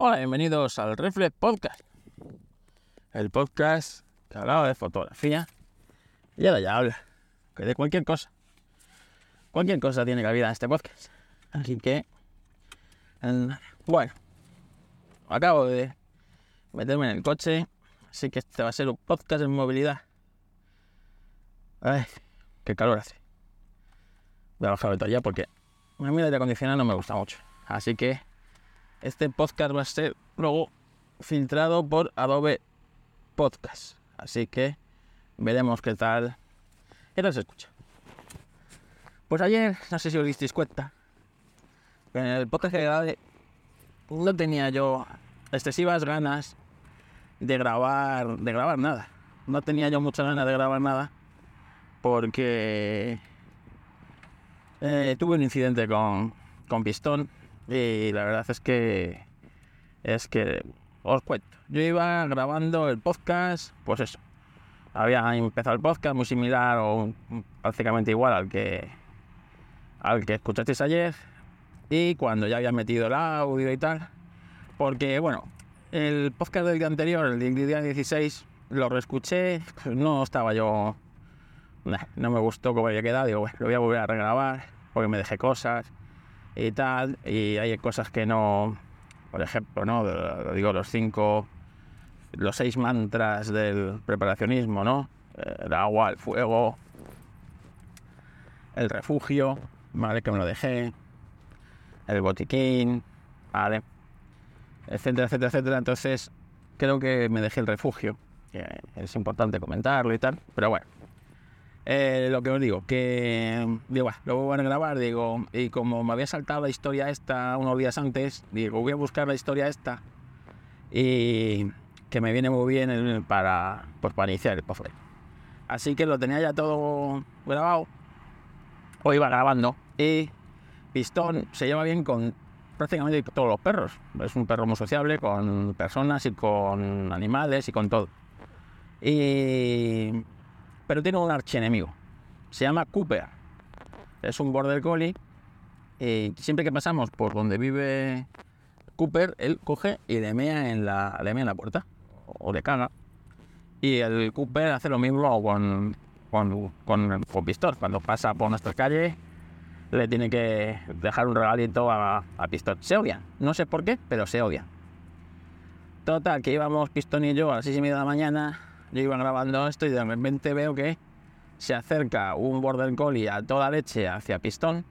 Hola, bienvenidos al Reflex Podcast. El podcast que hablaba de fotografía y ahora ya habla que de cualquier cosa. Cualquier cosa tiene cabida en este podcast. Así que, bueno, acabo de meterme en el coche, así que este va a ser un podcast en movilidad. Ay, qué calor hace. Voy a bajar el ya porque a mí el aire acondicionado no me gusta mucho. Así que este podcast va a ser luego filtrado por Adobe Podcast. Así que veremos qué tal, qué se escucha. Pues ayer, no sé si os disteis cuenta, en el podcast que grabé no tenía yo excesivas ganas de grabar, de grabar nada. No tenía yo muchas ganas de grabar nada porque eh, tuve un incidente con, con Pistón y la verdad es que es que os cuento. Yo iba grabando el podcast, pues eso. Había empezado el podcast muy similar o prácticamente igual al que al que escuchasteis ayer. Y cuando ya había metido el audio y tal. Porque bueno, el podcast del día anterior, el día 16, lo reescuché. No estaba yo. no me gustó cómo había quedado. Digo, bueno, lo voy a volver a regrabar porque me dejé cosas y tal, y hay cosas que no, por ejemplo, ¿no? Digo, los cinco, los seis mantras del preparacionismo, ¿no? El agua, el fuego, el refugio, ¿vale? Que me lo dejé, el botiquín, ¿vale? Etcétera, etcétera, etcétera. Entonces, creo que me dejé el refugio, es importante comentarlo y tal, pero bueno. Eh, lo que os digo, que digo, lo voy a grabar, digo, y como me había saltado la historia esta unos días antes, digo, voy a buscar la historia esta y que me viene muy bien para, pues, para iniciar el podcast. Así que lo tenía ya todo grabado, o iba grabando, y Pistón se lleva bien con prácticamente todos los perros. Es un perro muy sociable con personas y con animales y con todo. Y pero tiene un archienemigo. Se llama Cooper. Es un border collie y siempre que pasamos por donde vive Cooper, él coge y le mea en la, le mea en la puerta o le caga. Y el Cooper hace lo mismo con, con, con, con Pistón. Cuando pasa por nuestra calle, le tiene que dejar un regalito a, a. Se odian. No sé por qué, pero se odian. Total, que íbamos Pistón y yo a las 6 y media de la mañana yo iba grabando esto y de repente veo que se acerca un Border Collie a toda leche hacia Pistón.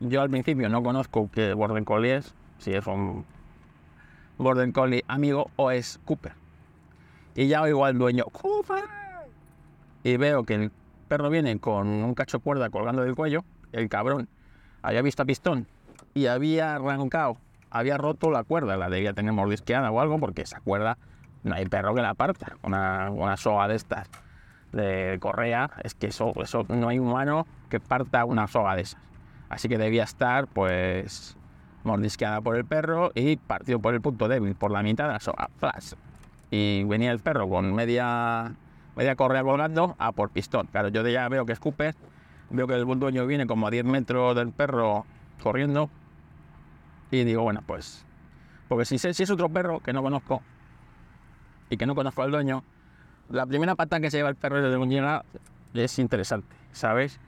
Yo al principio no conozco qué Border Collie es, si es un Border Collie amigo o es Cooper. Y ya oigo al dueño, ¡Cooper! Y veo que el perro viene con un cacho cuerda colgando del cuello. El cabrón había visto a Pistón y había arrancado, había roto la cuerda, la debía tener mordisqueada o algo, porque esa cuerda no hay perro que la parta. Una, una soga de estas de correa, es que eso, eso no hay humano que parta una soga de esas. Así que debía estar, pues, mordisqueada por el perro y partido por el punto débil, por la mitad de la soga. Flash. Y venía el perro con media, media correa volando a por pistón. Claro, yo ya veo que es Cooper, veo que el dueño viene como a 10 metros del perro corriendo. Y digo, bueno, pues, porque si es otro perro que no conozco, y que no conozco al dueño, la primera pata que se lleva el perro de llega es interesante, ¿sabes?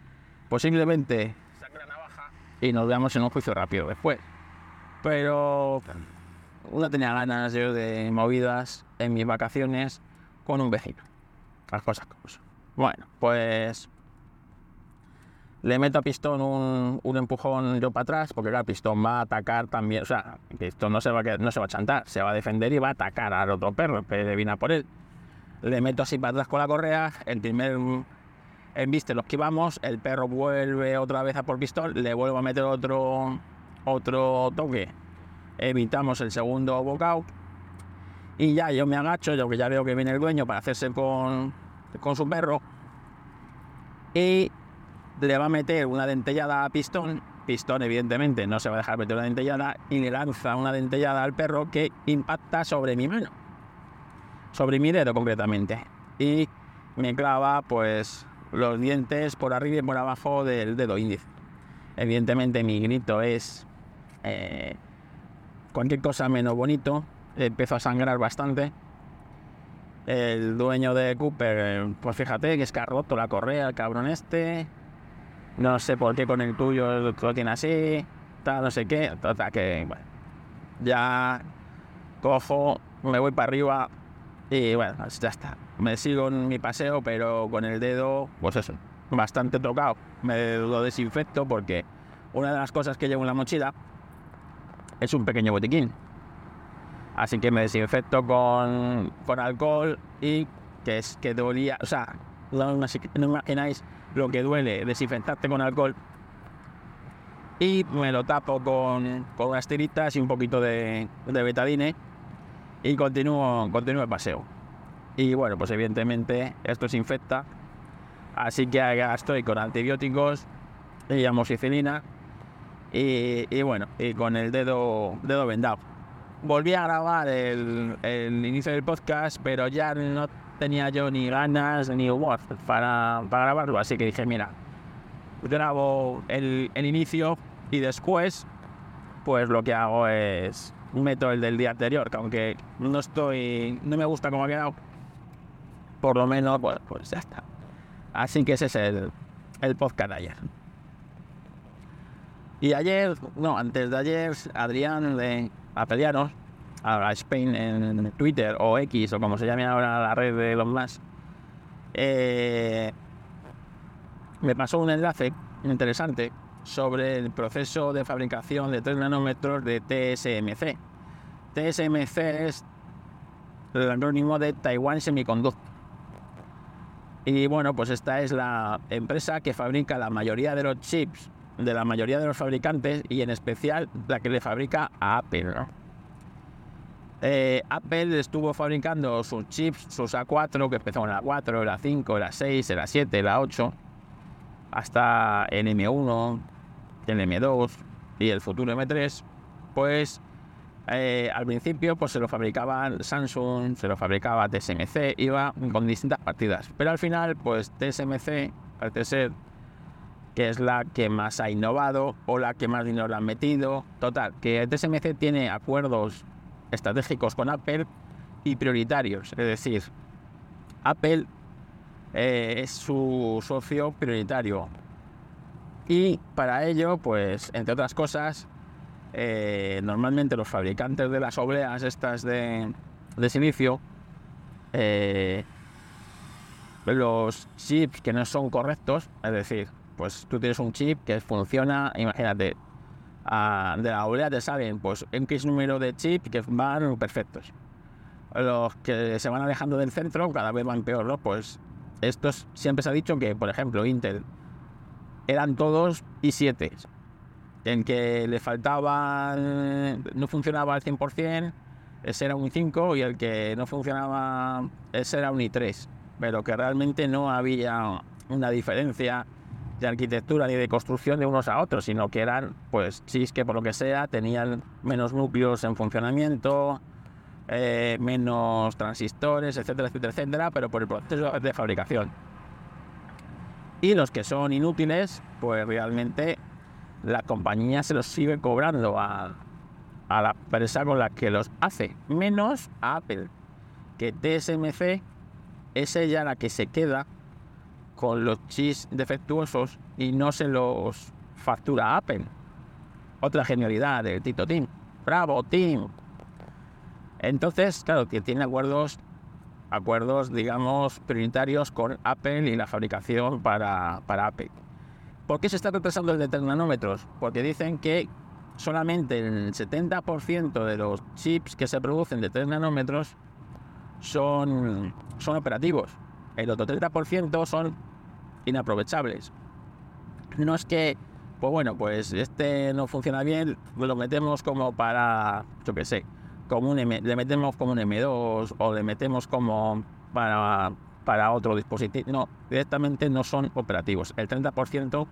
Posiblemente saque la navaja y nos veamos en un juicio rápido después. Pero uno tenía ganas yo de movidas en mis vacaciones con un vecino. Las cosas como son. Bueno, pues le meto a Pistón un, empujón yo para atrás, porque claro, Pistón va a atacar también, o sea, Pistón no se, va a, no se va a chantar, se va a defender y va a atacar al otro perro, que viene a por él. Le meto así para atrás con la correa, el primer embiste los que vamos, el perro vuelve otra vez a por Pistón, le vuelvo a meter otro, otro toque, evitamos el segundo bocado y ya yo me agacho, yo que ya veo que viene el dueño para hacerse con, con su perro. Y le va a meter una dentellada a Pistón. Pistón, evidentemente, no se va a dejar meter una dentellada y le lanza una dentellada al perro que impacta sobre mi mano, sobre mi dedo concretamente. Y me clava, pues, los dientes por arriba y por abajo del dedo índice. Evidentemente, mi grito es eh, cualquier cosa menos bonito. Empezó a sangrar bastante. El dueño de Cooper, pues fíjate que es que ha roto la correa, el cabrón este. No sé por qué con el tuyo lo tiene así, tal, no sé qué. Total, que bueno, ya cojo, me voy para arriba y bueno, ya está. Me sigo en mi paseo, pero con el dedo, pues eso, bastante tocado. Me lo desinfecto porque una de las cosas que llevo en la mochila es un pequeño botiquín. Así que me desinfecto con, con alcohol y que es que dolía, o sea, no, imagináis lo que duele desinfectarte con alcohol. Y me lo tapo con, con unas tiritas y un poquito de, de betadine y continúo, continúo el paseo. Y bueno, pues evidentemente esto se infecta, así que estoy con antibióticos y amoxicilina y, y, bueno, y con el dedo, dedo vendado. Volví a grabar el, el, inicio del podcast, pero ya no tenía yo ni ganas ni humor para, para grabarlo, así que dije, mira, grabo el, el inicio y después, pues lo que hago es meto el del día anterior, que aunque no estoy, no me gusta cómo ha quedado, por lo menos, pues, pues ya está. Así que ese es el, el podcast de ayer. Y ayer, no, antes de ayer, Adrián de Apelianos, a Spain en Twitter o X o como se llame ahora la red de los más, eh, me pasó un enlace interesante sobre el proceso de fabricación de 3 nanómetros de TSMC. TSMC es el acrónimo de Taiwan Semiconductor. Y bueno, pues esta es la empresa que fabrica la mayoría de los chips de la mayoría de los fabricantes y en especial la que le fabrica a Apple. Eh, Apple estuvo fabricando sus chips, sus A4, que empezó en la 4, la 5, la 6, la 7, la 8, hasta el M1, el M2 y el futuro M3, pues eh, al principio pues se lo fabricaba Samsung, se lo fabricaba TSMC, iba con distintas partidas. Pero al final, pues TSMC parece ser que es la que más ha innovado o la que más dinero le han metido. Total, que TSMC tiene acuerdos estratégicos con Apple y prioritarios. Es decir, Apple eh, es su socio prioritario. Y para ello, pues, entre otras cosas, eh, normalmente los fabricantes de las obleas estas de, de silicio, eh, los chips que no son correctos, es decir, pues tú tienes un chip que funciona, imagínate, de la oblea te salen pues un número de chips que van perfectos. Los que se van alejando del centro cada vez van peor, ¿no? Pues estos siempre se ha dicho que, por ejemplo, Intel eran todos i7, en que le faltaba, no funcionaba al 100%, ese era un i5 y el que no funcionaba, ese era un i3, pero que realmente no había una diferencia de arquitectura ni de construcción de unos a otros, sino que eran, pues, chips que por lo que sea tenían menos núcleos en funcionamiento, eh, menos transistores, etcétera, etcétera, etcétera, pero por el proceso de fabricación. Y los que son inútiles, pues realmente la compañía se los sigue cobrando a, a la empresa con la que los hace, menos a Apple, que TSMC es ella la que se queda con los chips defectuosos y no se los factura Apple. Otra genialidad de Tito Team. Bravo, Team. Entonces, claro, que tiene acuerdos acuerdos, digamos, prioritarios con Apple y la fabricación para, para Apple. ¿Por qué se está retrasando el de 3 nanómetros? Porque dicen que solamente el 70% de los chips que se producen de 3 nanómetros son, son operativos. El otro 30% son inaprovechables. No es que, pues bueno, pues este no funciona bien, lo metemos como para, yo qué sé, como un le metemos como un M2 o le metemos como para, para otro dispositivo. No, directamente no son operativos. El 30%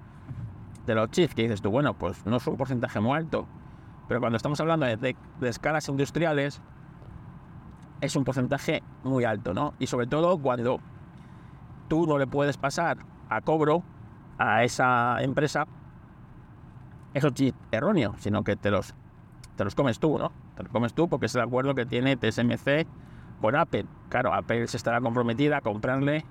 de los chips que dices tú, bueno, pues no es un porcentaje muy alto, pero cuando estamos hablando de, de, escalas industriales, es un porcentaje muy alto, ¿no? Y sobre todo cuando tú no le puedes pasar a cobro a esa empresa esos chips erróneos, sino que te los te los comes tú, ¿no? Te los comes tú porque es el acuerdo que tiene TSMC con Apple. Claro, Apple se estará comprometida a comprarle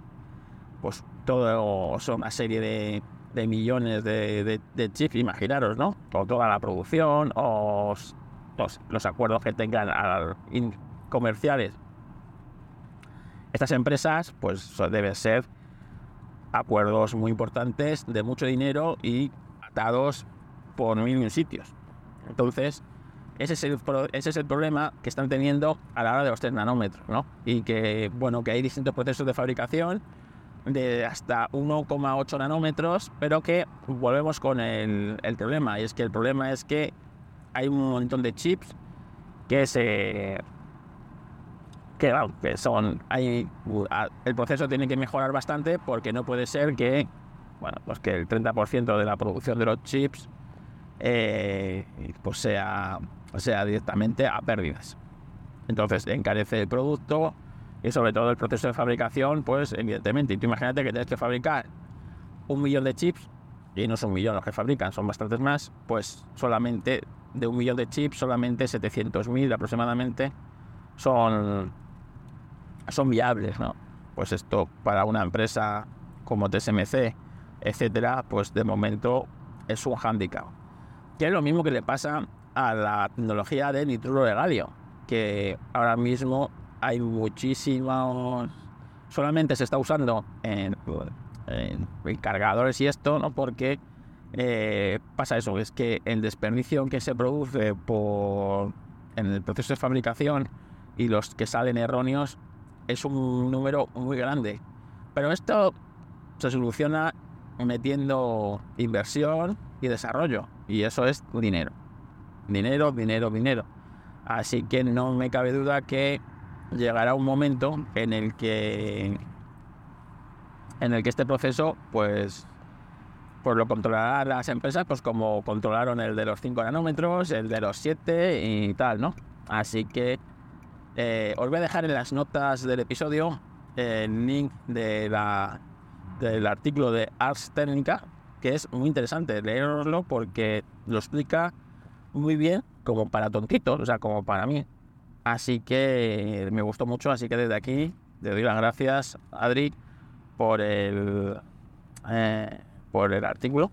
pues todo, una serie de, millones de, chips, imaginaros, ¿no? O toda la producción, o los, acuerdos que tengan comerciales. Estas empresas, pues deben ser acuerdos muy importantes de mucho dinero y atados por mil sitios. Entonces, ese es, el, problema que están teniendo a la hora de los 3 nanómetros, ¿no? Y que, bueno, que hay distintos procesos de fabricación de hasta 1,8 nanómetros, pero que volvemos con el, el, problema, y es que el problema es que hay un montón de chips que se... que, que son... Hay, el proceso tiene que mejorar bastante porque no puede ser que, bueno, pues que el 30% de la producción de los chips eh, pues sea, sea directamente a pérdidas. Entonces encarece el producto y sobre todo el proceso de fabricación, pues evidentemente, y tú imagínate que tienes que fabricar un millón de chips, y no son un millón los que fabrican, son bastantes más, pues solamente de un millón de chips, solamente 700.000 aproximadamente son, son viables, ¿no? Pues esto para una empresa como TSMC, etcétera, pues de momento es un hándicap que es lo mismo que le pasa a la tecnología de nitruro de galio, que ahora mismo hay muchísimos, solamente se está usando en, cargadores y esto, ¿no? Porque eh, pasa eso, es que el desperdicio que se produce por, en el proceso de fabricación y los que salen erróneos es un número muy grande. Pero esto se soluciona metiendo inversión y desarrollo. Y eso es dinero. Dinero, dinero, dinero. Así que no me cabe duda que llegará un momento en el que en el que este proceso pues pues lo controlarán las empresas pues como controlaron el de los 5 nanómetros, el de los 7 y tal, ¿no? Así que eh, os voy a dejar en las notas del episodio el link del artículo de Ars Técnica que es muy interesante leerlo porque lo explica muy bien como para tontitos, o sea, como para mí. Así que me gustó mucho, así que desde aquí le doy las gracias, Adri, por el, eh, por el artículo.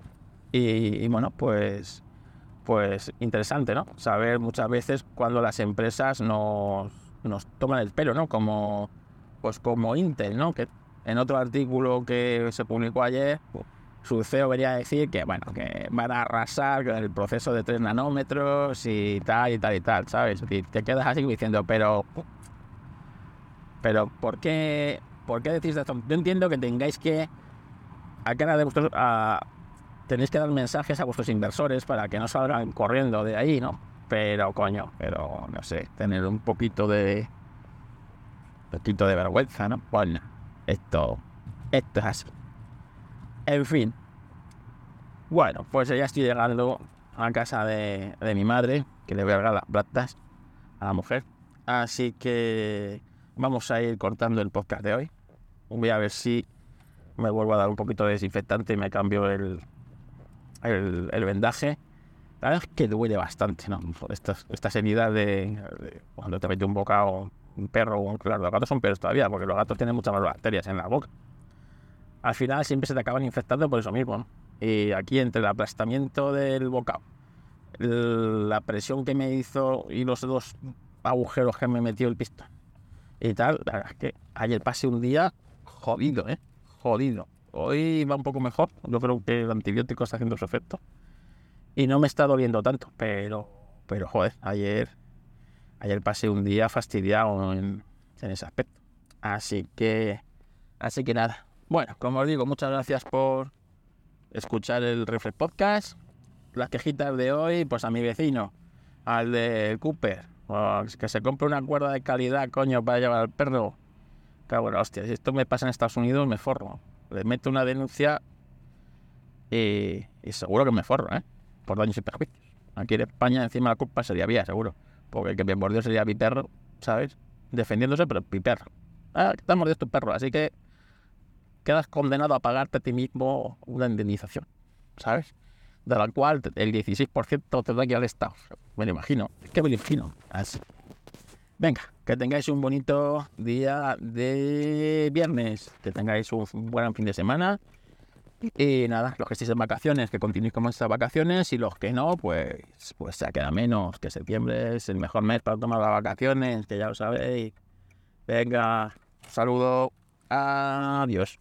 Y, bueno, pues, pues interesante, ¿no? Saber muchas veces cuando las empresas nos, nos toman el pelo, ¿no? Como, pues como Intel, ¿no? Que en otro artículo que se publicó ayer, su CEO venía decir que, bueno, que van a arrasar con el proceso de 3 nanómetros y tal y tal y tal, ¿sabes? Y te quedas así diciendo, pero... Pero, ¿por qué, ¿por qué decís esto? Yo entiendo que tengáis que... A cara de vuestros... A, tenéis que dar mensajes a vuestros inversores para que no salgan corriendo de ahí, ¿no? Pero, coño, pero, no sé, tener un poquito de... Un poquito de vergüenza, ¿no? Bueno, esto... Esto es. En fin. Bueno, pues ya estoy llegando a casa de, mi madre, que le voy a regalar las platas a la mujer. Así que vamos a ir cortando el podcast de hoy. Voy a ver si me vuelvo a dar un poquito de desinfectante y me cambio el, el, vendaje. La verdad es que duele bastante, ¿no? Estas, estas heridas de, cuando te mete un bocado un perro, claro, los gatos son peores todavía, porque los gatos tienen muchas más bacterias en la boca al final siempre se te acaban infectando por eso mismo. Y aquí entre el aplastamiento del bocado, la presión que me hizo y los dos agujeros que me metió el pistón y tal, la verdad es que ayer pasé un día jodido, ¿eh? Jodido. Hoy va un poco mejor, yo creo que el antibiótico está haciendo su efecto y no me está doliendo tanto, pero, pero joder, ayer, ayer pasé un día fastidiado en, en ese aspecto. Así que, así que nada, bueno, como os digo, muchas gracias por escuchar el Reflex Podcast. Las quejitas de hoy, pues a mi vecino, al de Cooper, pues que se compre una cuerda de calidad, coño, para llevar al perro. Cago en hostia, si esto me pasa en Estados Unidos, me forro. Le meto una denuncia y, seguro que me forro, ¿eh? Por daños y perjuicios. Aquí en España, encima la culpa sería vía, seguro. Porque el que me mordió sería mi perro, ¿sabes? Defendiéndose, pero mi perro. Ah, que te mordido tu perro, así que quedas condenado a pagarte a ti mismo una indemnización, ¿sabes? de la cual el 16% tendrá que ir al Estado. Me lo imagino, es que me lo imagino. Así. Venga, que tengáis un bonito día de viernes, que tengáis un buen fin de semana. Y nada, los que estéis en vacaciones, que continuéis con vuestras vacaciones y los que no, pues, pues se queda menos, que septiembre es el mejor mes para tomar las vacaciones, que ya lo sabéis. Venga, saludo, adiós.